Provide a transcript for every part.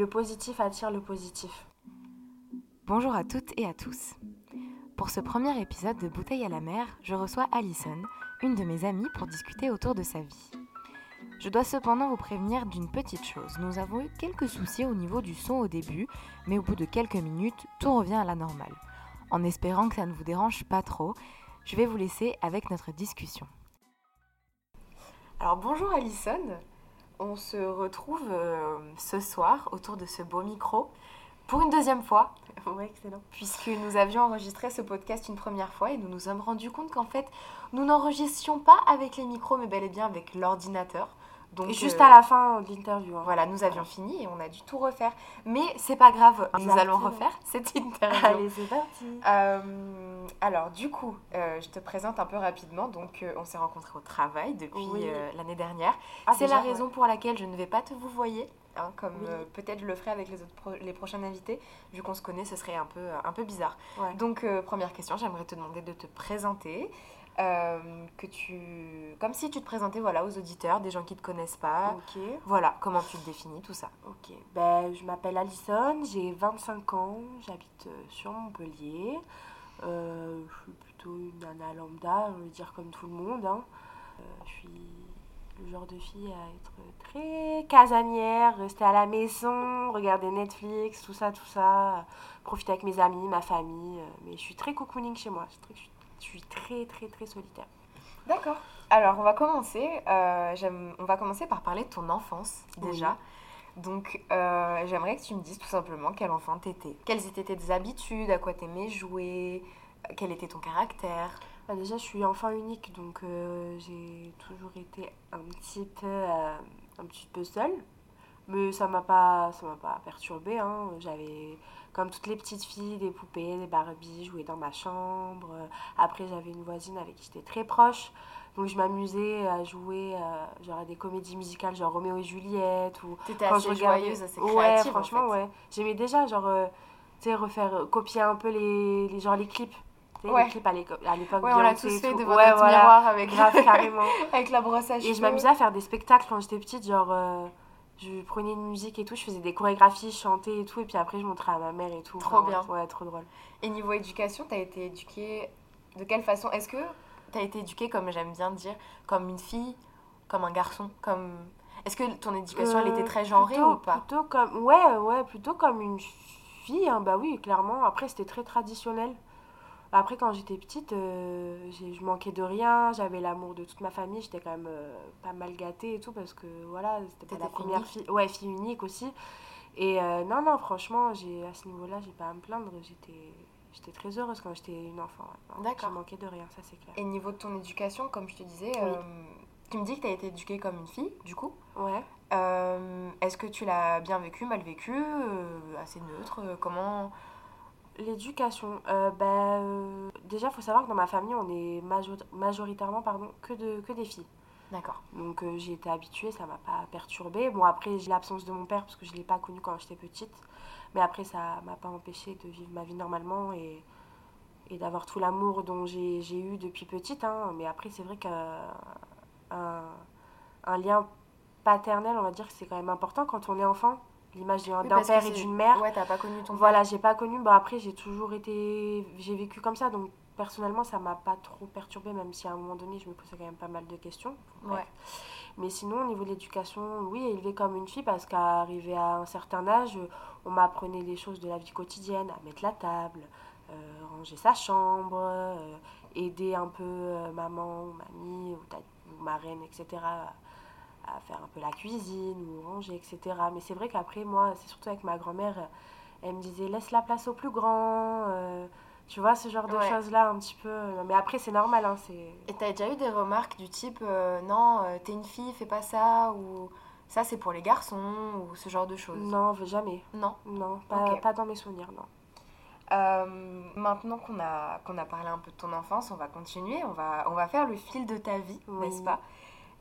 le positif attire le positif. Bonjour à toutes et à tous. Pour ce premier épisode de Bouteille à la mer, je reçois Alison, une de mes amies, pour discuter autour de sa vie. Je dois cependant vous prévenir d'une petite chose. Nous avons eu quelques soucis au niveau du son au début, mais au bout de quelques minutes, tout revient à la normale. En espérant que ça ne vous dérange pas trop, je vais vous laisser avec notre discussion. Alors bonjour Alison, on se retrouve euh, ce soir autour de ce beau micro pour une deuxième fois. Ouais, excellent. Puisque nous avions enregistré ce podcast une première fois et nous nous sommes rendus compte qu'en fait, nous n'enregistions pas avec les micros, mais bel et bien avec l'ordinateur. Donc, et juste euh, à la fin de l'interview. Hein. Voilà, nous avions fini et on a dû tout refaire. Mais c'est pas grave, nous allons refaire cette interview. Allez, c'est parti. Euh, alors, du coup, euh, je te présente un peu rapidement. Donc, on s'est rencontrés au travail depuis l'année dernière. Ah, c'est la raison pour laquelle je ne vais pas te vous voyer. Hein, comme peut-être je le ferai avec les autres les prochains invités vu qu'on se connaît ce serait un peu un peu bizarre donc première question j'aimerais te demander de te présenter euh, que tu, comme si tu te présentais voilà aux auditeurs, des gens qui te connaissent pas. Voilà, comment tu te définis, tout ça. Ok. Ben, je m'appelle Alison, j'ai 25 ans, j'habite euh, sur Montpellier. Euh, je suis plutôt une nana lambda, on veut dire comme tout le monde. Hein. je suis le genre de fille à être très casanière, rester à la maison, regarder Netflix, tout ça, tout ça, profiter avec mes amis, ma famille. mais je suis très cocooning chez moi. Je suis je suis très, très, très solitaire. D'accord. Alors, on va commencer. Euh, on va commencer par parler de ton enfance, déjà. Donc, euh, j'aimerais que tu me dises tout simplement quel enfant t'étais. Quelles étaient tes habitudes, à quoi t'aimais jouer, quel était ton caractère? Bah, Déjà, je suis enfant unique, donc euh, j'ai toujours été un petit peu, un petit peu seule. Mais ça m'a pas, ça m'a pas perturbée. Hein. J'avais comme toutes les petites filles, des poupées, des Barbie, jouer dans ma chambre. Après, j'avais une voisine avec qui j'étais très proche. Donc je m'amusais à jouer euh, genre à des comédies musicales genre Roméo et Juliette ou T'étais assez je joyeuse, assez créative Ouais, franchement ouais. J'aimais déjà genre euh, tu sais refaire euh, copier un peu les, les genre les clips. Ouais. Les clips à l'époque ouais, on l'a tous fait devant ouais, notre miroir avec grave carrément avec la brosse à cheveux. Et je m'amusais à faire des spectacles quand j'étais petite genre je prenais une musique et tout, je faisais des chorégraphies, je chantais et tout, et puis après je montrais à ma mère et tout. Trop bien. Ouais, trop drôle. Et niveau éducation, t'as été éduquée de quelle façon? Est-ce que t'as été éduquée, comme j'aime bien dire, comme une fille, comme un garçon, comme... Est-ce que ton éducation, elle était très genrée ou pas? Plutôt comme... Ouais, ouais, plutôt comme une fille, hein, bah oui, clairement. Après, c'était très traditionnel. Après, quand j'étais petite, euh, je manquais de rien, j'avais l'amour de toute ma famille, j'étais quand même euh, pas mal gâtée et tout, parce que voilà, c'était pas la première fille. Ouais, fille unique aussi. Et euh, non, non, franchement, à ce niveau-là, j'ai pas à me plaindre, j'étais. J'étais très heureuse quand j'étais une enfant. D'accord. Je manquais de rien, ça c'est clair. Et niveau de ton éducation, comme je te disais, tu me dis que tu as été éduquée comme une fille, du coup. Ouais. Est-ce que tu l'as bien vécu, mal vécu, assez neutre Comment L'éducation, euh, ben, euh, déjà, il faut savoir que dans ma famille, on est majoritairement pardon, que, de, que des filles. D'accord. Donc euh, j'ai été habituée, ça m'a pas perturbée. Bon, après, j'ai l'absence de mon père parce que je ne l'ai pas connu quand j'étais petite. Mais après, ça m'a pas empêché de vivre ma vie normalement et, et d'avoir tout l'amour dont j'ai eu depuis petite. Hein. Mais après, c'est vrai qu'un un lien paternel, on va dire que c'est quand même important quand on est enfant l'image d'un père et d'une mère. Ouais, t'as pas connu ton Voilà, j'ai pas connu. Bah, après, j'ai toujours été. J'ai vécu comme ça, donc personnellement, ça m'a pas trop perturbée, même si à un moment donné, je me posais quand même pas mal de questions. Ouais. Mais sinon, au niveau de l'éducation, oui, élevée comme une fille, parce qu'arrivé à un certain âge, on m'apprenait les choses de la vie quotidienne, à mettre la table, euh, ranger sa chambre, euh, aider un peu euh, maman ou mamie ou, ou marraine, etc à faire un peu la cuisine ou ranger, etc. Mais c'est vrai qu'après, moi, c'est surtout avec ma grand-mère, elle me disait laisse la place au plus grand. Euh, tu vois, ce genre de choses-là, un petit peu. Mais après, c'est normal. Hein, Et t'as déjà eu des remarques du type euh, non, euh, t'es une fille, fais pas ça ou ça c'est pour les garçons ou ce genre de choses? Non, jamais. Non Non, pas, pas dans mes souvenirs, non. maintenant qu'on a, qu'on a parlé un peu de ton enfance, on va continuer, on va, on va faire le fil de ta vie, n'est-ce pas?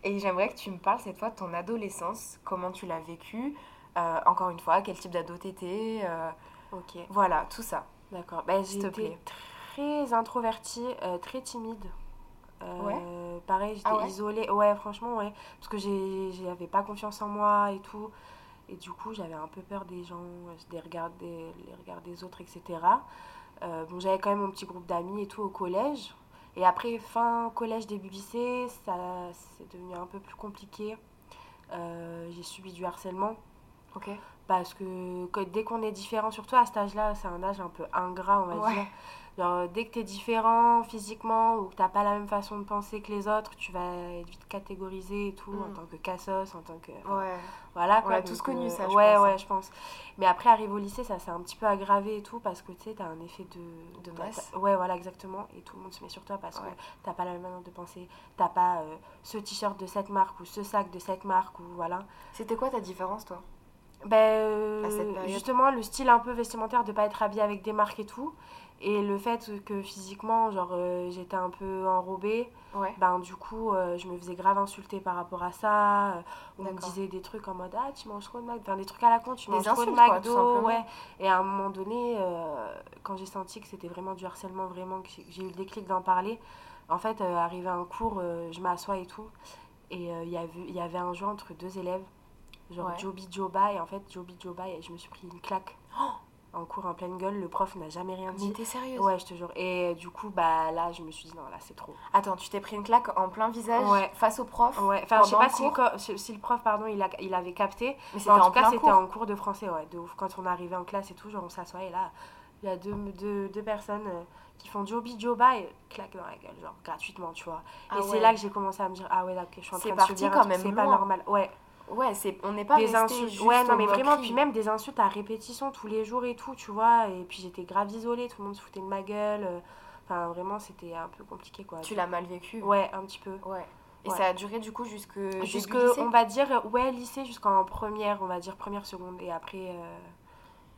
Et j'aimerais que tu me parles cette fois de ton adolescence, comment tu l'as vécu, euh, encore une fois, quel type d'ado t'étais, euh, ok. voilà, tout ça. D'accord, ben, j'étais très introvertie, euh, très timide. ouais. Pareil, j'étais ah isolée. Ouais, franchement, ouais. Parce que j'avais pas confiance en moi et tout. Et du coup, j'avais un peu peur des gens, des regards des, les regards des autres, etc. bon, j'avais quand même mon petit groupe d'amis et tout au collège. Et après, fin collège, début lycée, ça c'est devenu un peu plus compliqué. j'ai subi du harcèlement. Parce que, dès qu'on est différent, surtout à cet âge-là, c'est un âge un peu ingrat, on va dire. Genre, dès que tu es différent physiquement ou que tu pas la même façon de penser que les autres, tu vas être vite catégorisé et tout, en mm. tant que cassos, en tant que. Ouais. Voilà quoi. On a tous connu euh, ça, je ouais, pense. Ouais, hein. je pense. Mais après, arrive au lycée, ça s'est un petit peu aggravé et tout, parce que tu sais, tu as un effet de. De masse. Ouais, voilà, exactement. Et tout le monde se met sur toi parce que tu pas la même manière de penser. Tu pas euh, ce t-shirt de cette marque ou ce sac de cette marque ou voilà. C'était quoi ta différence, toi? Ben, euh, justement, le style un peu vestimentaire de pas être habillé avec des marques et tout. Et le fait que physiquement, genre, euh, j'étais un peu enrobée, ben du coup, euh, je me faisais grave insulter par rapport à ça. on me disait des trucs en mode Ah, tu manges trop de McDo? Enfin, des trucs à la con, tu manges trop de McDo? ouais. Et à un moment donné, quand j'ai senti que c'était vraiment du harcèlement, vraiment, que j'ai eu le déclic d'en parler, en fait, arrivé à un cours, je m'assois et tout. Et il y avait, y avait un jeu entre deux élèves genre Joby Joba et en fait Joby Joba et je me suis pris une claque oh en cours en pleine gueule le prof n'a jamais rien dit. mais t'es sérieuse ouais je te jure. Et du coup bah là je me suis dit non là c'est trop. Attends tu t'es pris une claque en plein visage face au prof ouais. Enfin je sais pas si le, si le, prof pardon il, a, il avait capté. Mais c'était en, tout cas c'était en cours de français ouais de ouf. Quand on arrivait en classe et tout genre on s'assoit et là il y a deux, deux, deux personnes euh, qui font Joby Joba et claque dans la gueule genre gratuitement tu vois. Ah et c'est là que j'ai commencé à me dire ah ouais là je suis en train de subir quand même c'est pas normal. Ouais Ouais, c'est on n'est pas des insultes. ouais, non mais vraiment puis même des insultes à répétition tous les jours et tout, tu vois, et puis j'étais grave isolée, tout le monde se foutait de ma gueule. Euh, enfin vraiment, c'était un peu compliqué quoi. Tu l'as mal vécu Ouais, un petit peu. Ouais. Et ça a duré du coup jusque jusque on va dire ouais, lycée jusqu'en première, on va dire première seconde et après euh,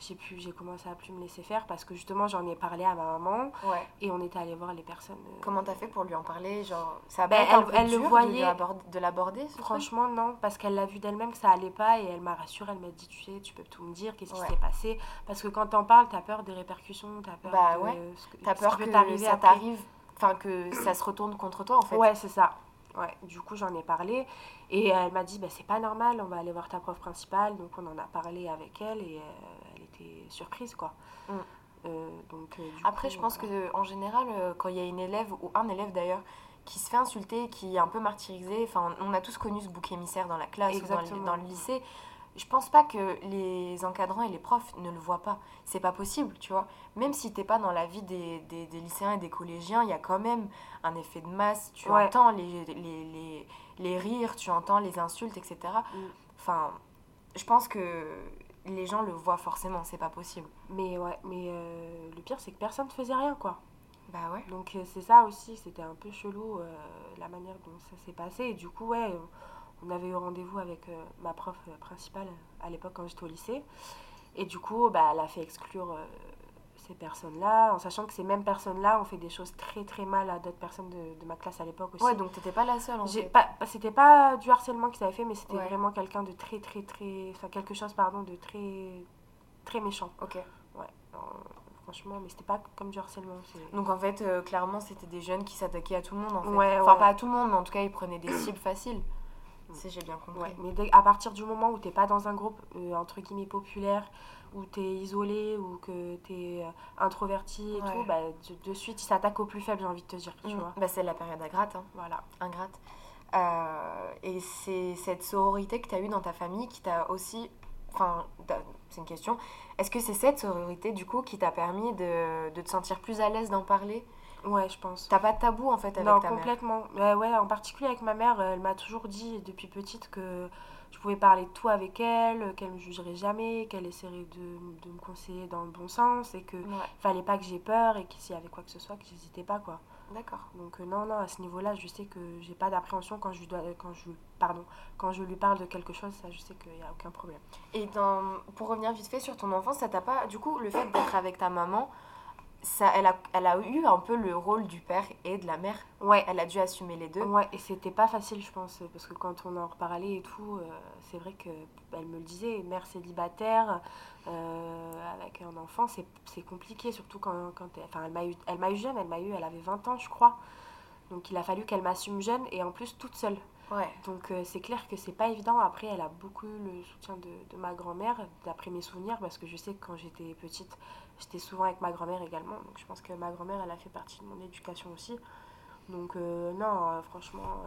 j'ai pu j'ai commencé à plus me laisser faire parce que justement j'en ai parlé à ma maman. Ouais. et on était allé voir les personnes euh, comment t'as fait pour lui en parler genre ça a ben, elle, elle le voyait. de l'aborder franchement non parce qu'elle l'a vu d'elle-même que ça allait pas et elle m'a rassurée elle m'a dit tu sais tu peux tout me dire qu'est-ce qui s'est passé? Parce que quand t'en parles t'as peur des répercussions t'as peur bah, ouais. t'as peur que, ça t'arrive enfin que ça se retourne contre toi en fait. Ouais c'est ça. Ouais, du coup j'en ai parlé et elle m'a dit bah, c'est pas normal, on va aller voir ta prof principale. Donc on en a parlé avec elle et euh, surprise quoi. Mm. Euh, donc, euh, Après, je pense que en général, euh, quand il y a une élève, ou un élève d'ailleurs, qui se fait insulter, qui est un peu martyrisé, enfin, on a tous connu ce bouc émissaire dans la classe ou dans le, lycée. Je pense pas que les encadrants et les profs ne le voient pas. C'est pas possible, tu vois. Même si t'es pas dans la vie des, des, lycéens et des collégiens, il y a quand même un effet de masse. Tu entends les, les, les, les, rires, tu entends les insultes, etc. Mm. Enfin, je pense que les gens le voient forcément, c'est pas possible. Mais ouais, mais euh, le pire c'est que personne ne faisait rien quoi. Bah ouais. Donc euh, c'est ça aussi, c'était un peu chelou euh, la manière dont ça s'est passé. Et du coup, ouais, on avait eu rendez-vous avec ma prof principale à l'époque quand j'étais au lycée. Et du coup, bah, elle a fait exclure ces personnes-là, en sachant que ces mêmes personnes-là ont fait des choses très très mal à d'autres personnes de, de, ma classe à l'époque aussi. Ouais, donc t'étais pas la seule en fait. Pas, c'était pas du harcèlement qu'ils avaient fait, mais c'était vraiment quelqu'un de très très très. Enfin, quelque chose, pardon, de très très méchant. Ok. Ouais. franchement, mais c'était pas comme du harcèlement. Donc en fait, euh, clairement, c'était des jeunes qui s'attaquaient à tout le monde en fait. Ouais, enfin, pas à tout le monde, mais en tout cas, ils prenaient des cibles faciles. Si j'ai bien compris. mais à partir du moment où t'es pas dans un groupe euh, entre guillemets populaire, où tu es isolé ou que tu es euh, introverti et tout, bah, de, suite, il s'attaque au plus faible, j'ai envie de te dire. Tu mm. vois. Bah, c'est la période ingrate. Hein. Voilà. Ingrate. Euh, et c'est cette sororité que tu as eue dans ta famille qui t'a aussi. Enfin, c'est une question. Est-ce que c'est cette sororité, du coup, qui t'a permis de, de, te sentir plus à l'aise d'en parler? Ouais, je pense. T'as pas de tabou en fait avec non, ta complètement. mère ouais, en particulier avec ma mère, elle m'a toujours dit depuis petite que je pouvais parler de tout avec elle, qu'elle me jugerait jamais, qu'elle essaierait de, de, me conseiller dans le bon sens et que ne fallait pas que j'ai peur et que s'il y avait quoi que ce soit, que j'hésitais pas quoi. D'accord. Donc euh, non non, à ce niveau-là, je sais que j'ai pas d'appréhension quand je dois quand je pardon, quand je lui parle de quelque chose, ça je sais qu'il y a aucun problème. Et dans, pour revenir vite fait sur ton enfance, ça t'a pas du coup le fait d'être avec ta maman ça, elle, a, elle a eu un peu le rôle du père et de la mère. Ouais. Elle a dû assumer les deux. Ouais, et c'était pas facile, je pense, parce que quand on en reparlait et tout, euh, c'est vrai qu'elle me le disait, mère célibataire, euh, avec un enfant, c'est compliqué, surtout quand, quand elle, enfin, elle m'a eu, elle eu jeune, elle m'a eu, elle avait 20 ans, je crois. Donc il a fallu qu'elle m'assume jeune et en plus toute seule. Ouais. Donc c'est clair que c'est pas évident. Après, elle a beaucoup le soutien de, de ma grand-mère, d'après mes souvenirs, parce que je sais que quand j'étais petite, j'étais souvent avec ma grand-mère également. Donc je pense que ma grand-mère, elle a fait partie de mon éducation aussi. Donc non, franchement,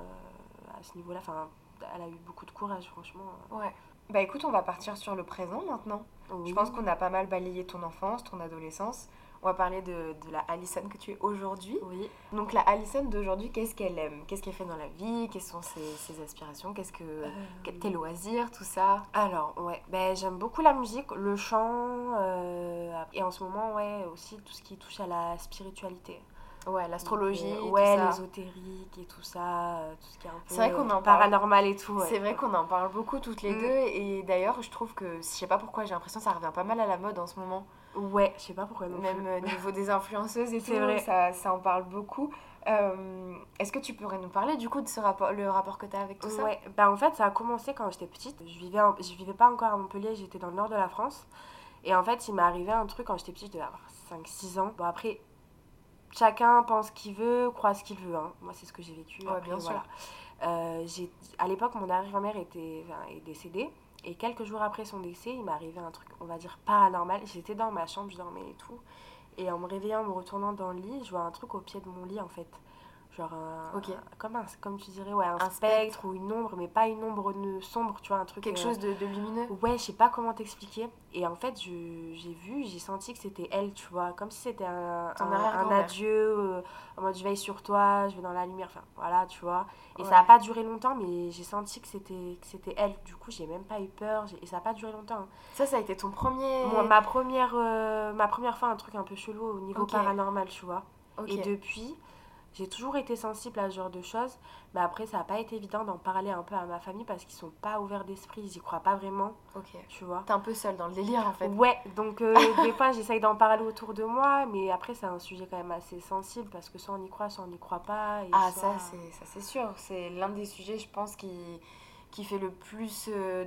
à ce niveau-là, elle a eu beaucoup de courage, franchement. Ouais. Bah écoute, on va partir sur le présent maintenant. Je pense qu'on a pas mal balayé ton enfance, ton adolescence. On va parler de, de la Alison que tu es aujourd'hui. Oui. Donc la Alison d'aujourd'hui, qu'est-ce qu'elle aime? Qu'est-ce qu'elle fait dans la vie? Quelles sont ses, ses aspirations? Qu'est-ce que euh... tes loisirs, tout ça? Alors ouais, ben j'aime beaucoup la musique, le chant euh, et en ce moment ouais aussi tout ce qui touche à la spiritualité. Ouais, l'astrologie, euh, ouais, l'ésotérique et tout ça, euh, tout ce qui est un peu vrai qu'on en paranormal et tout. C'est vrai qu'on en parle beaucoup toutes les mm. deux et d'ailleurs je trouve que, je sais pas pourquoi, j'ai l'impression que ça revient pas mal à la mode en ce moment. Ouais, je sais pas pourquoi. Même au niveau des influenceuses et tout, vrai. Ça, ça en parle beaucoup. Euh, est-ce que tu pourrais nous parler du coup de ce rapport, le rapport que tu as avec tout ça? Ouais, bah en fait ça a commencé quand j'étais petite. Je vivais, je vivais pas encore à Montpellier, j'étais dans le nord de la France. Et en fait il m'est arrivé un truc quand j'étais petite, je devais avoir 5-6 ans. Bon après chacun pense qu'il veut, croit ce qu'il veut. Hein. Moi, c'est ce que j'ai vécu. bien sûr. Euh, à l'époque, mon arrière-grand-mère était, est décédée. Et quelques jours après son décès, il m'est arrivé un truc, on va dire, paranormal. J'étais dans ma chambre, je dormais et tout. Et en me réveillant, en me retournant dans le lit, je vois un truc au pied de mon lit, en fait genre un, comme un comme tu dirais ouais un, spectre, ou une ombre mais pas une ombre sombre tu vois un truc quelque chose de, de, lumineux. Ouais je sais pas comment t'expliquer. Et en fait j'ai vu j'ai senti que c'était elle tu vois comme si c'était un, un, adieu euh, en mode je veille sur toi je vais dans la lumière enfin voilà tu vois. Et ça a pas duré longtemps mais j'ai senti que c'était que c'était elle. Du coup j'ai même pas eu peur et ça a pas duré longtemps hein. ça ça a été ton premier ma première euh, ma première fois un truc un peu chelou au niveau paranormal tu vois. Et depuis j'ai toujours été sensible à ce genre de choses, mais après, ça n'a pas été évident d'en parler un peu à ma famille parce qu'ils sont pas ouverts d'esprit, ils y croient pas vraiment. Ok. Tu vois T'es un peu seule dans le délire en fait. Ouais, donc euh, des fois, j'essaye d'en parler autour de moi, mais après, c'est un sujet quand même assez sensible parce que soit on y croit, soit on n'y croit pas. ah, ça, c'est sûr. C'est l'un des sujets, je pense, qui, qui fait le plus. Euh,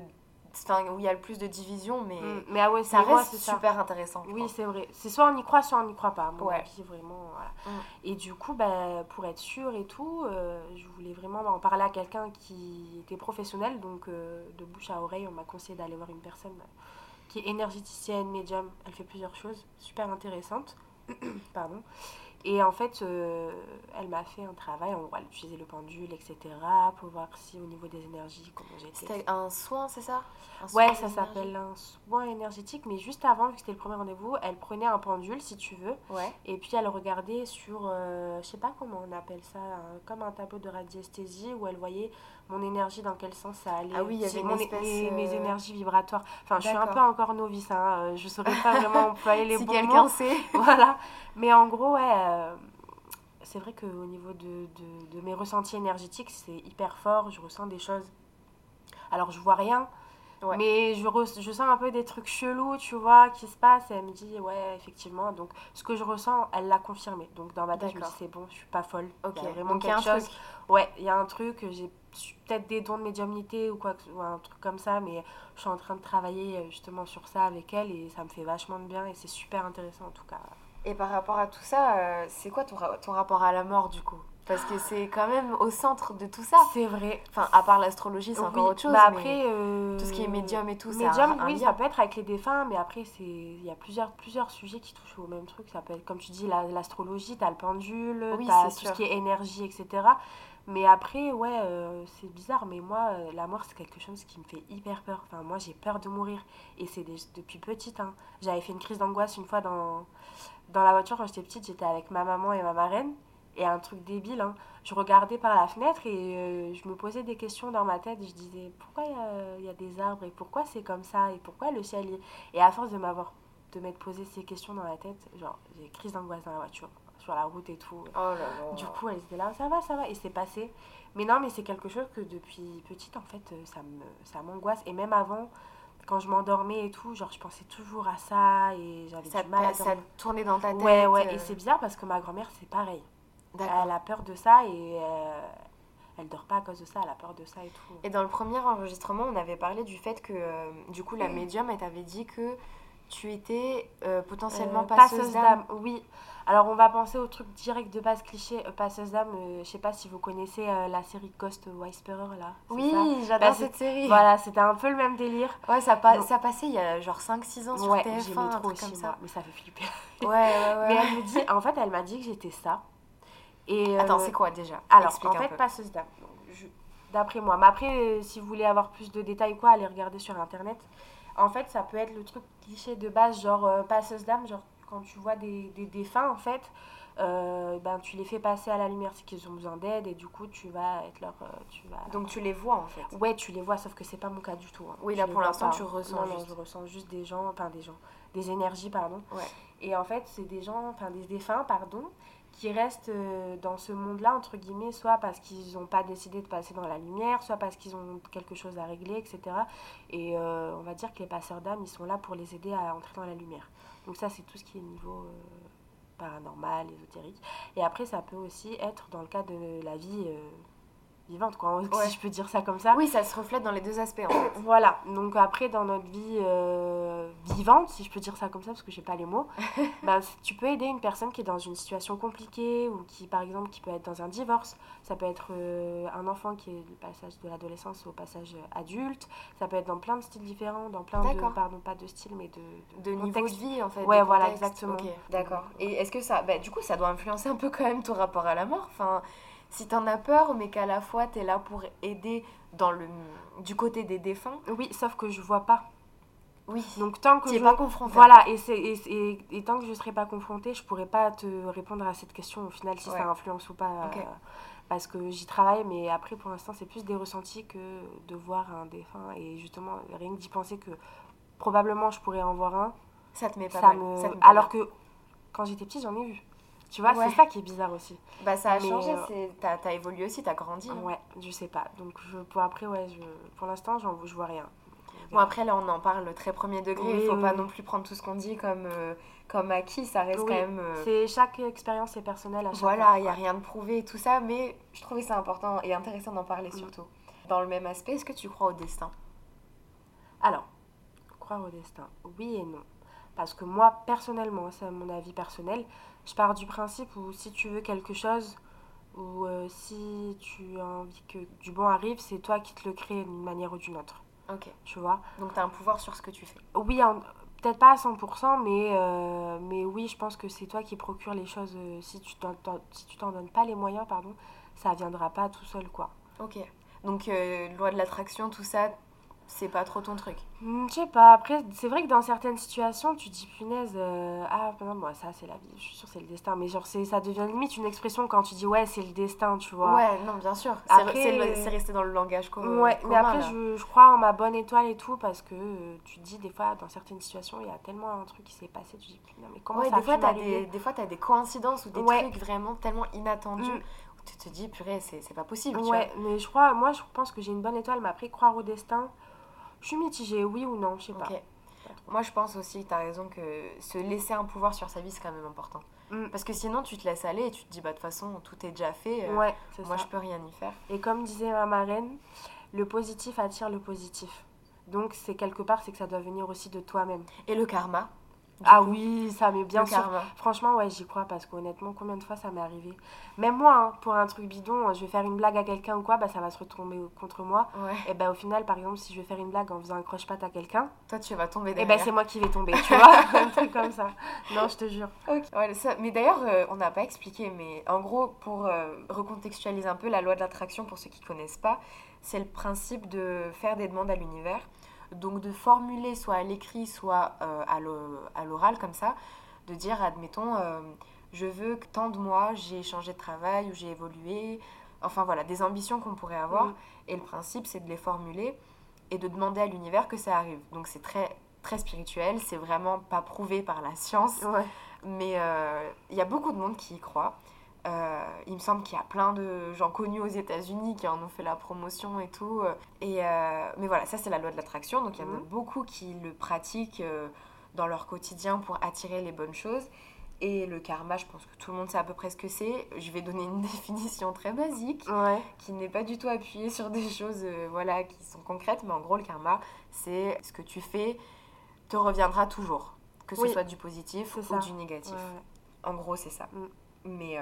enfin où il y a le plus de division mais mm. mais ah ouais ça reste super intéressant oui c'est vrai c'est soit on y croit soit on n'y croit pas mon ouais. vraiment voilà. Mm. et du coup bah, pour être sûr et tout euh, je voulais vraiment en parler à quelqu'un qui était professionnel donc euh, de bouche à oreille on m'a conseillé d'aller voir une personne qui est énergéticienne médium elle fait plusieurs choses super intéressantes pardon et en fait, euh, elle m'a fait un travail, on va utiliser le pendule, etc., pour voir si au niveau des énergies, comment j'étais. C'était un soin, c'est ça? Ouais, ça s'appelle un soin énergétique, mais juste avant, vu que c'était le premier rendez-vous, elle prenait un pendule, si tu veux, ouais. et puis elle regardait sur, euh, je sais pas comment on appelle ça, comme un tableau de radiesthésie, où elle voyait mon énergie, dans quel sens ça allait. Ah oui, il y avait mon, espèce, mes, euh, énergies vibratoires. Enfin, je suis un peu encore novice, hein, je saurais pas vraiment employer les si bons quelqu'un sait. voilà. Mais en gros, ouais, euh, c'est vrai qu'au niveau de, de, de, mes ressentis énergétiques, c'est hyper fort. Je ressens des choses. Alors, je vois rien, mais je, je sens un peu des trucs chelous, tu vois, qui se passent. Et elle me dit, ouais, effectivement. Donc, ce que je ressens, elle l'a confirmé. Donc, dans ma tête, je me dis, c'est bon, je suis pas folle. Il y a vraiment quelque chose. Truc. Ouais, il y a un truc. J'ai peut-être des dons de médiumnité ou quoi, ou un truc comme ça, mais je suis en train de travailler euh, justement sur ça avec elle et ça me fait vachement de bien et c'est super intéressant en tout cas. Et par rapport à tout ça, euh, c'est quoi ton, ton rapport à la mort du coup? Parce que c'est quand même au centre de tout ça. C'est vrai. Enfin, à part l'astrologie, c'est encore autre chose. Bah après, euh, tout ce qui est médium et tout, ça. Médium, oui, ça peut être avec les défunts, mais après, il y a plusieurs, plusieurs sujets qui touchent au même truc. Ça peut être, comme tu dis, l'astrologie, tu t'as le pendule, oui, t'as tout ce qui est énergie, etc. Mais après, ouais, euh, c'est bizarre, mais moi, euh, la mort, c'est quelque chose qui me fait hyper peur. Enfin, moi, j'ai peur de mourir. Et c'est depuis petite. Hein. J'avais fait une crise d'angoisse une fois dans, dans la voiture quand j'étais petite. J'étais avec ma maman et ma marraine. Et un truc débile, hein. je regardais par la fenêtre et euh, je me posais des questions dans ma tête. Je disais pourquoi il y, a des arbres et pourquoi c'est comme ça et pourquoi le ciel. Et à force de m'avoir de m'être posé ces questions dans la tête, genre j'ai crise d'angoisse dans la voiture, sur la route et tout. Oh là là. Du coup, elle était là, ça va, ça va, et c'est passé. Mais non, mais c'est quelque chose que depuis petite, en fait, euh, ça me ça m'angoisse. Et même avant, quand je m'endormais et tout, genre je pensais toujours à ça et j'avais du mal à Ça tournait dans ta tête. Ouais, ouais, et euh. c'est bizarre parce que ma grand-mère, c'est pareil. Elle a peur de ça et euh, elle dort pas à cause de ça, elle a peur de ça et tout. Et dans le premier enregistrement, on avait parlé du fait que, euh, du coup, la médium, elle t'avait dit que tu étais potentiellement passeuse, d'âme. Oui. Alors on va penser au truc direct de base cliché, euh, passeuse d'âme. Euh, je sais pas si vous connaissez euh, la série Ghost Whisperer là. Oui, j'adore bah, cette série. Voilà, c'était un peu le même délire. Ouais, ça, pa ça passait il y a genre 5-6 ans sur ouais, TF1, trop aussi, comme ça. mais ça fait flipper. Ouais, ouais, ouais. mais elle me dit, en fait, elle m'a dit que j'étais ça. Et, Attends, c'est quoi déjà? Alors, en fait, passeuse d'âme. D'après moi. Mais après, si vous voulez avoir plus de détails, quoi, allez regarder sur internet. En fait, ça peut être le truc cliché de base, genre passeuse d'âme, genre quand tu vois des, des défunts, en fait, euh, ben, tu les fais passer à la lumière si qu'ils ont besoin d'aide et du coup tu vas être leur euh, tu vas donc tu les vois en fait ouais tu les vois sauf que c'est pas mon cas du tout hein. oui là pour l'instant tu ressens juste. je ressens juste des gens enfin des gens des énergies pardon ouais. et en fait c'est des gens enfin des défunts pardon qui restent euh, dans ce monde là entre guillemets soit parce qu'ils n'ont pas décidé de passer dans la lumière soit parce qu'ils ont quelque chose à régler etc et on va dire que les passeurs d'âme ils sont là pour les aider à entrer dans la lumière donc ça, c'est tout ce qui est niveau euh, paranormal, ésotérique. Et après, ça peut aussi être dans le cas de la vie euh, vivante, quoi, si je peux dire ça comme ça. Oui, ça se reflète dans les deux aspects, en fait. voilà, donc après, dans notre vie euh, vivante, si je peux dire ça comme ça, parce que je n'ai pas les mots, ben, tu peux aider une personne qui est dans une situation compliquée, ou qui, par exemple, qui peut être dans un divorce, ça peut être euh, un enfant qui est le passage de l'adolescence au passage adulte, ça peut être dans plein de styles différents, dans plein de, pardon, pas de style, mais de... De, de niveau de vie, en fait. Ouais, voilà, exactement. D'accord. Et est-ce que ça, bah, du coup, ça doit influencer un peu quand même ton rapport à la mort? Enfin si t'en as peur, mais qu'à la fois t'es là pour aider dans le, du côté des défunts. Oui, sauf que je vois pas. Oui. Donc tant que je pas confrontée. Voilà, et, et, et, tant que je serai pas confrontée, je pourrais pas te répondre à cette question au final si ça influence ou pas. Euh, parce que j'y travaille, mais après pour l'instant c'est plus des ressentis que de voir un défunt. Et justement, rien que d'y penser que probablement je pourrais en voir un. Ça te met pas mal. Alors que quand j'étais petite, j'en ai vu. Tu vois, c'est ça qui est bizarre aussi. Bah, ça a changé, euh... t'as as évolué aussi, t'as grandi. Hein. Ouais, je sais pas. Donc, je, pour après, ouais, je, pour l'instant, je vois rien. Bon, après, là, on en parle très premier degré. Il faut pas non plus prendre tout ce qu'on dit comme, euh, comme acquis. Ça reste quand même. Euh, c'est Chaque expérience est personnelle à chaque Voilà, il n'y a rien de prouvé et tout ça. Mais je trouvais ça important et intéressant d'en parler mm. surtout. Dans le même aspect, est-ce que tu crois au destin? Alors, croire au destin, oui et non. Parce que moi, personnellement, c'est mon avis personnel, je pars du principe où si tu veux quelque chose, ou euh, si tu as envie que du bon arrive, c'est toi qui te le crée d'une manière ou d'une autre. Ok. Tu vois? Donc tu as un pouvoir sur ce que tu fais Oui, peut-être pas à 100%, mais, euh, mais oui, je pense que c'est toi qui procures les choses. Euh, si tu t'en donnes pas les moyens, pardon, ça viendra pas tout seul, quoi. Ok. Donc, loi de l'attraction, tout ça, c'est pas trop ton truc hmm, Je sais pas. Après, c'est vrai que dans certaines situations, tu dis punaise, euh, ah non, moi ça c'est la vie, je suis sûre c'est le destin. Mais genre, ça devient limite une expression quand tu dis ouais, c'est le destin, tu vois. Ouais, non, bien sûr. C'est resté dans le langage commun. Ouais, mais après, je, je, crois en ma bonne étoile et tout parce que euh, tu dis des fois, dans certaines situations, il y a tellement un truc qui s'est passé, tu dis punaise, mais comment ouais, ça des fois, as des, des fois, tu as des coïncidences ou des trucs vraiment tellement inattendus. Mm. où Tu te dis, purée, c'est pas possible. Ouais, mais je crois, moi je pense que j'ai une bonne étoile, mais après, croire au destin, je suis mitigée, oui ou non, je sais pas. Moi, je pense aussi, tu as raison, que se laisser un pouvoir sur sa vie, c'est quand même important. Mm. Parce que sinon, tu te laisses aller et tu te dis, bah, de toute façon, tout est déjà fait. Euh, ouais, moi, je peux rien y faire. Et comme disait ma marraine, le positif attire le positif. Donc, c'est quelque part, c'est que ça doit venir aussi de toi-même. Et le karma? Ah oui, ça m'est bien sûr. Franchement, ouais, j'y crois parce qu'honnêtement, combien de fois ça m'est arrivé? Même moi, hein, pour un truc bidon, je vais faire une blague à quelqu'un ou quoi, bah, ça va se retomber contre moi. Et ben au final, par exemple, si je vais faire une blague en faisant un croche-patte à quelqu'un, toi tu vas tomber Et ben c'est moi qui vais tomber, tu vois? Un truc comme ça. Non, je te jure. Ouais, ça... Mais d'ailleurs, euh, on n'a pas expliqué, mais en gros, pour euh, recontextualiser un peu la loi de l'attraction pour ceux qui connaissent pas, c'est le principe de faire des demandes à l'univers donc de formuler soit à l'écrit, soit euh, à l'oral comme ça, de dire, admettons, euh, je veux que tant de mois, j'ai changé de travail ou j'ai évolué. Enfin voilà, des ambitions qu'on pourrait avoir. Et le principe, c'est de les formuler et de demander à l'univers que ça arrive. Donc c'est très, très spirituel, c'est vraiment pas prouvé par la science. Mais euh, il y a beaucoup de monde qui y croit. Euh, il me semble qu'il y a plein de gens connus aux États-Unis qui en ont fait la promotion et tout. Et, euh, mais voilà, ça c'est la loi de l'attraction. Donc il y en a mhm. beaucoup qui le pratiquent euh, dans leur quotidien pour attirer les bonnes choses. Et le karma, je pense que tout le monde sait à peu près ce que c'est. Je vais donner une définition très basique, qui n'est pas du tout appuyée sur des choses voilà, qui sont concrètes. Mais en gros, le karma, c'est ce que tu fais te reviendra toujours, que ce soit du positif ou du négatif. En gros, c'est ça. Mm. Mais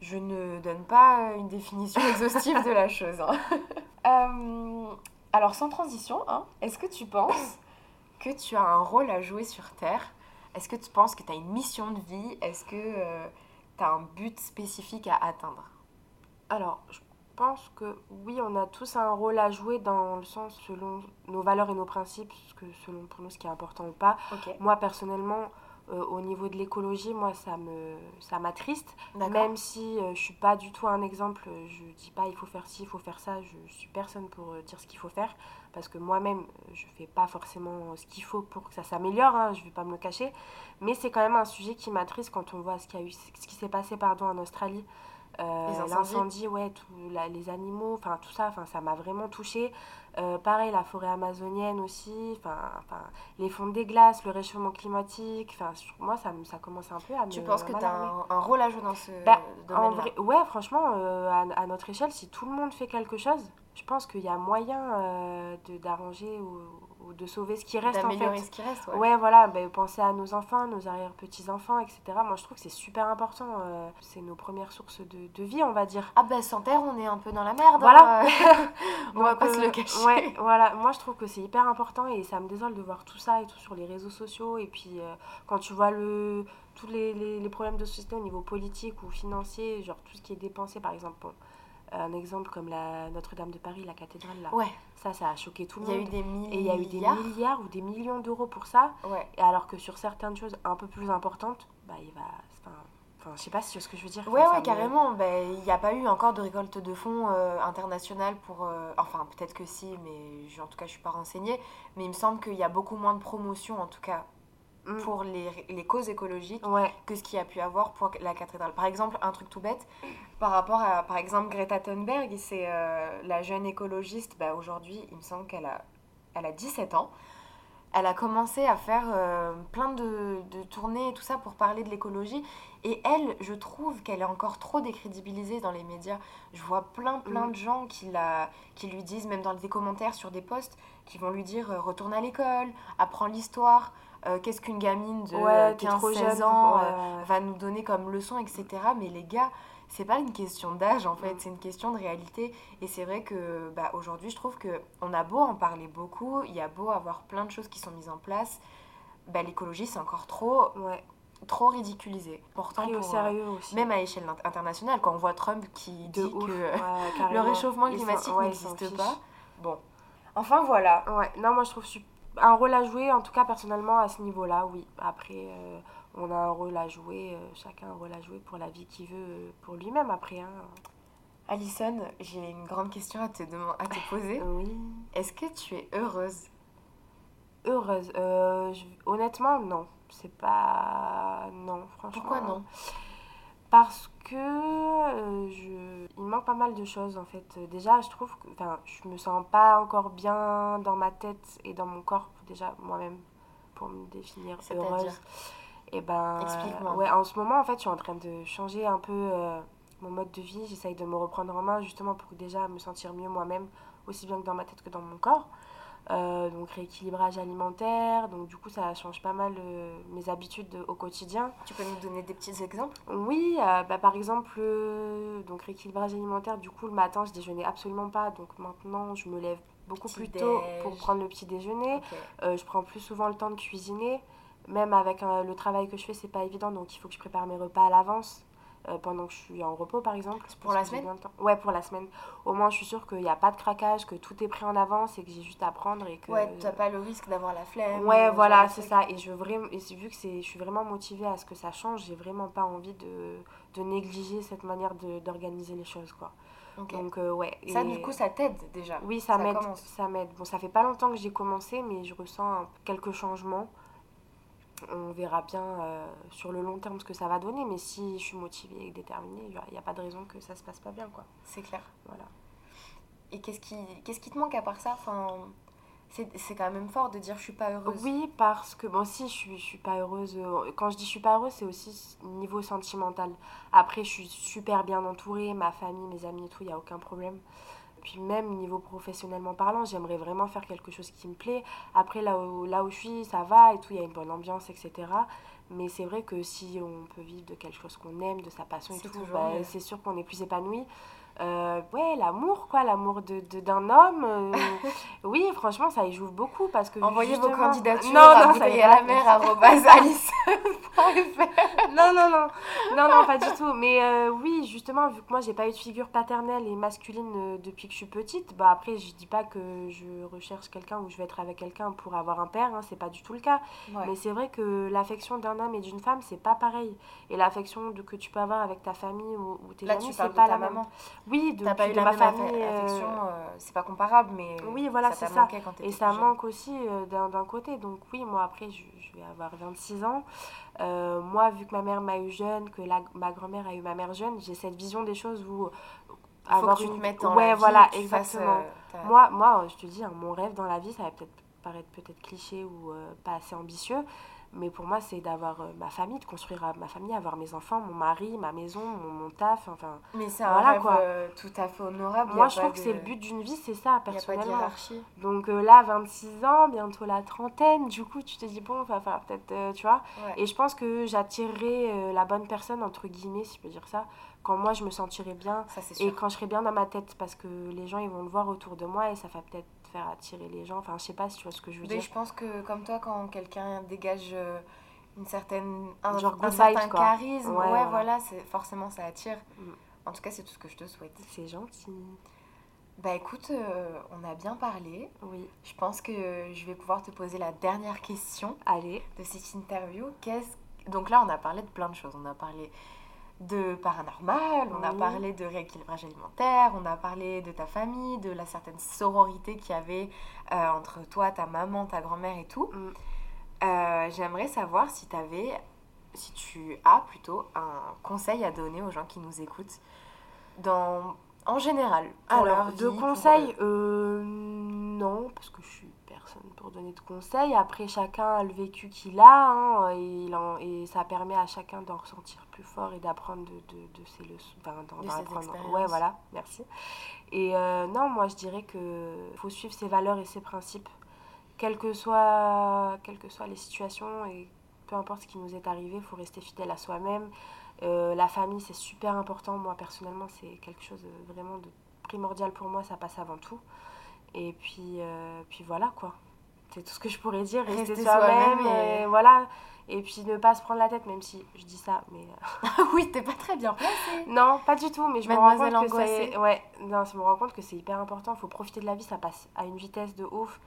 je ne donne pas une définition exhaustive de la chose. Hein. alors, sans transition, hein, est-ce que tu penses que tu as un rôle à jouer sur Terre? Est-ce que tu penses que tu as une mission de vie? Est-ce que tu as un but spécifique à atteindre? Alors, je pense que oui, on a tous un rôle à jouer dans le sens selon nos valeurs et nos principes, que selon pour nous ce qui est important ou pas. Moi, personnellement, euh, au niveau de l'écologie, moi, ça me ça m'attriste. Même si euh, je suis pas du tout un exemple, je dis pas il faut faire ci, il faut faire ça. Je suis personne pour euh, dire ce qu'il faut faire parce que moi-même, je fais pas forcément ce qu'il faut pour que ça s'améliore. Hein, je vais pas me le cacher. Mais c'est quand même un sujet qui m'attriste quand on voit ce qui a eu, ce qui s'est passé pardon en Australie. L'incendie, ouais, les animaux, enfin tout ça, enfin ça m'a vraiment touchée. Euh, pareil, la forêt amazonienne aussi, enfin, les fonds des glaces, le réchauffement climatique, enfin, moi, ça, ça commence un peu à me. Tu penses que tu as un, rôle à jouer dans ce bah, domaine Ouais, franchement, euh, à, notre échelle, si tout le monde fait quelque chose, je pense qu'il y a moyen euh, d'arranger ou, de sauver ce qui reste en fait. ce qui reste, ouais. Ouais, voilà, bah, penser à nos enfants, nos arrière-petits-enfants, etc. Moi, je trouve que c'est super important. Euh, c'est nos premières sources de, de, vie, on va dire. Ah ben, sans terre, on est un peu dans la merde. Voilà. Hein. on va pas se le cacher. Ouais, voilà. Moi, je trouve que c'est hyper important et ça me désole de voir tout ça et tout sur les réseaux sociaux. Et puis, euh, quand tu vois le tous les, les, les, problèmes de société au niveau politique ou financier, genre tout ce qui est dépensé, par exemple, bon, un exemple comme la Notre-Dame de Paris, la cathédrale là. Ouais. Ça, ça a choqué tout le monde. Il y a eu des milliards. Et il y a eu des milliards ou des millions d'euros pour ça. Ouais. Et alors que sur certaines choses un peu plus importantes, bah il va. Enfin, je sais pas si c'est ce que je veux dire. Ouais, ouais, carrément. Bah, il n'y a pas eu encore de récolte de fonds euh, internationale pour. Euh, enfin, peut-être que si, mais en tout cas, je suis pas renseignée. Mais il me semble qu'il y a beaucoup moins de promotion, en tout cas, Mm. pour les, les, causes écologiques que ce qu'il y a pu avoir pour la cathédrale. Par exemple, un truc tout bête, par rapport à, par exemple, Greta Thunberg, c'est euh, la jeune écologiste, bah, aujourd'hui, il me semble qu'elle a, elle a 17 ans. Elle a commencé à faire euh, plein de, de, tournées et tout ça pour parler de l'écologie. Et elle, je trouve qu'elle est encore trop décrédibilisée dans les médias. Je vois plein, plein mm. de gens qui, la, qui lui disent, même dans des commentaires sur des posts, qui vont lui dire euh, retourne à l'école, apprends l'histoire. Euh, qu'est-ce qu'une gamine de 15-16 ans euh, va nous donner comme leçon, etc. Mais les gars, c'est pas une question d'âge en fait, mm. c'est une question de réalité. Et c'est vrai que bah, aujourd'hui, je trouve que on a beau en parler beaucoup, il y a beau avoir plein de choses qui sont mises en place, bah, l'écologie c'est encore trop. trop ridiculisé. Pourtant, au sérieux euh, aussi. Même à échelle internationale, quand on voit Trump qui dit que le réchauffement climatique n'existe pas. Bon. Enfin, voilà. Ouais, non, moi je trouve super un rôle à jouer, en tout cas personnellement à ce niveau-là, oui. Après, euh, on a un rôle à jouer, euh, chacun un rôle à jouer pour la vie qu'il veut, euh, pour lui-même après. Hein. Alison, j'ai une grande question à te, à te poser. oui. Est-ce que tu es heureuse? Heureuse Honnêtement, non. C'est pas. Non, franchement. Pourquoi non? Parce que euh, je... il manque pas mal de choses en fait. Déjà, je trouve que enfin, je me sens pas encore bien dans ma tête et dans mon corps, déjà moi-même, pour me définir heureuse. Et ben, Explique-moi. ouais, en ce moment, en fait, je suis en train de changer un peu euh, mon mode de vie. J'essaye de me reprendre en main justement pour déjà me sentir mieux moi-même, aussi bien que dans ma tête que dans mon corps. Euh, donc rééquilibrage alimentaire, donc du coup ça change pas mal euh, mes habitudes au quotidien. Tu peux nous donner des petits exemples? Oui, euh, bah, par exemple, donc rééquilibrage alimentaire, du coup le matin je déjeunais absolument pas, donc maintenant je me lève beaucoup plus tôt pour prendre le petit déjeuner. je prends plus souvent le temps de cuisiner, même avec le travail que je fais c'est pas évident, donc il faut que je prépare mes repas à l'avance. Euh, pendant que je suis en repos par exemple. Pour la semaine Ouais, pour la semaine. Au moins, je suis sûre qu'il n'y a pas de craquage, que tout est pris en avance et que j'ai juste à prendre. Et que... Ouais, tu n'as pas le risque d'avoir la flemme. Ouais, voilà, c'est ça. Et, je veux vraiment, et vu que je suis vraiment motivée à ce que ça change, j'ai vraiment pas envie de, de négliger cette manière d'organiser les choses. quoi. Donc, euh, ouais. Ça, du coup, ça t'aide déjà Oui, ça, m'aide. Ça m'aide. Bon, ça fait pas longtemps que j'ai commencé, mais je ressens quelques changements on verra bien euh, sur le long terme ce que ça va donner. Mais si je suis motivée et déterminée, il n'y a, pas de raison que ça se passe pas bien. quoi. C'est clair. Voilà. Et qu'est-ce qui, qu'est-ce qui te manque à part ça? Enfin, c'est, quand même fort de dire je suis pas heureuse. Oui, parce que, bon, si je suis, je suis pas heureuse. Euh, quand je dis je suis pas heureuse, c'est aussi niveau sentimental. Après, je suis super bien entourée, ma famille, mes amis et tout, il n'y a aucun problème puis même niveau professionnellement parlant, j'aimerais vraiment faire quelque chose qui me plaît. Après, là où, là où je suis, ça va et tout, il y a une bonne ambiance, etc. Mais c'est vrai que si on peut vivre de quelque chose qu'on aime, de sa passion et tout, bah, c'est sûr qu'on est plus épanoui. Euh, ouais, l'amour, quoi, l'amour d'un de, d'un homme. Euh, oui, franchement, ça y joue beaucoup parce que. Envoyez vos candidatures non, à non, ça y est, la mer, non, non, non, non, non, pas du tout. Mais euh, oui, justement, vu que moi, j'ai pas eu de figure paternelle et masculine depuis que je suis petite, bah après, je dis pas que je recherche quelqu'un ou je vais être avec quelqu'un pour avoir un père, hein, c'est pas du tout le cas. Mais c'est vrai que l'affection d'un homme et d'une femme, c'est pas pareil. Et l'affection que tu peux avoir avec ta famille ou, tes amis, c'est pas la même. Oui, de, pas eu la ma famille. Euh, affection, euh, c'est pas comparable, mais oui, voilà, c'est ça. Et ça manque aussi euh, d'un côté. Donc oui, moi après, je, vais avoir 26 ans. moi, vu que ma mère m'a eu jeune, que la, ma grand-mère a eu ma mère jeune, j'ai cette vision des choses où avoir une te ouais, voilà, exactement. moi, moi, je te dis, hein, mon rêve dans la vie, ça va peut-être paraître peut-être cliché ou pas assez ambitieux, mais pour moi, c'est d'avoir euh, ma famille, de construire euh, ma famille, avoir mes enfants, mon mari, ma maison, mon, taf. Enfin, mais c'est un rêve euh, tout à fait honorable. Moi, je trouve que c'est le but d'une vie, c'est ça, personnellement. Donc là, 26 ans, bientôt la trentaine, du coup, tu te dis, bon, va falloir peut-être, tu vois. Et je pense que j'attirerai la bonne personne, entre guillemets, si je peux dire ça, quand moi, je me sentirai bien. Ça, et quand je serai bien dans ma tête, parce que les gens, ils vont le voir autour de moi et ça va peut-être faire attirer les gens. Enfin, je sais pas si tu vois ce que je veux dire. Je pense que, comme toi, quand quelqu'un dégage euh, une certaine, un, Genre un certain charisme, ouais, voilà, c'est forcément, ça attire. Mm. En tout cas, c'est tout ce que je te souhaite. C'est gentil. Bah écoute, euh, on a bien parlé. Oui. Je pense que je vais pouvoir te poser la dernière question Allez. de cette interview. Qu'est-ce... Donc là, on a parlé de plein de choses. On a parlé de paranormal, on a parlé de rééquilibrage alimentaire, on a parlé de ta famille, de la certaine sororité qu'il y avait euh, entre toi, ta maman, ta grand-mère et tout. Mm. Euh, j'aimerais savoir si tu avais, si tu as plutôt un conseil à donner aux gens qui nous écoutent dans, en général. Alors, de conseils, euh, non, parce que je suis pour donner de conseils. Après, chacun a le vécu qu'il a hein, et, et ça permet à chacun d'en ressentir plus fort et d'apprendre de, de, ses leçons. ouais, voilà, merci. Et euh, non, moi je dirais que faut suivre ses valeurs et ses principes, quelles que soient, quelles que soient les situations et peu importe ce qui nous est arrivé, il faut rester fidèle à soi-même. Euh, la famille, c'est super important. Moi, personnellement, c'est quelque chose de vraiment de primordial pour moi. Ça passe avant tout. Et puis, euh, puis voilà, quoi c'est tout ce que je pourrais dire rester, soi-même et... voilà et puis ne pas se prendre la tête même si je dis ça mais euh, oui t'es pas très bien. Placée non pas du tout mais je me rends compte que c'est ouais non je me rends compte que c'est hyper important. Il faut profiter de la vie ça passe à une vitesse de ouf.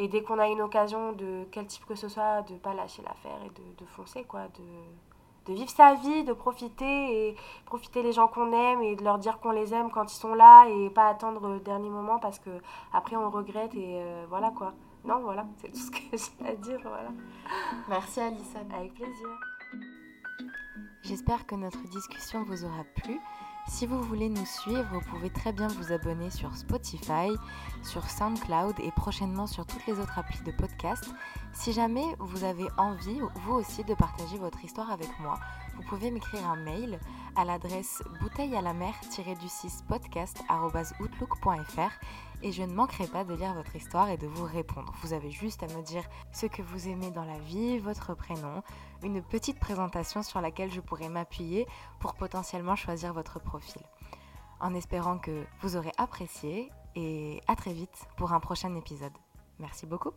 Et dès qu'on a une occasion de quel type que ce soit de pas lâcher l'affaire et de, de foncer quoi de de vivre sa vie, de profiter et profiter les gens qu'on aime et de leur dire qu'on les aime quand ils sont là et pas attendre le dernier moment parce que après on regrette et euh, voilà quoi. Non, voilà, c'est tout ce que j'ai à dire. Voilà. Merci Alison. Avec plaisir. J'espère que notre discussion vous aura plu. Si vous voulez nous suivre, vous pouvez très bien vous abonner sur Spotify, sur SoundCloud et prochainement sur toutes les autres applis de podcast. Si jamais vous avez envie, vous aussi, de partager votre histoire avec moi, vous pouvez m'écrire un mail à l'adresse bouteille à la mer du 6 podcast.outlook.fr et je ne manquerai pas de lire votre histoire et de vous répondre. Vous avez juste à me dire ce que vous aimez dans la vie, votre prénom, une petite présentation sur laquelle je pourrai m'appuyer pour potentiellement choisir votre profil. En espérant que vous aurez apprécié et à très vite pour un prochain épisode. Merci beaucoup.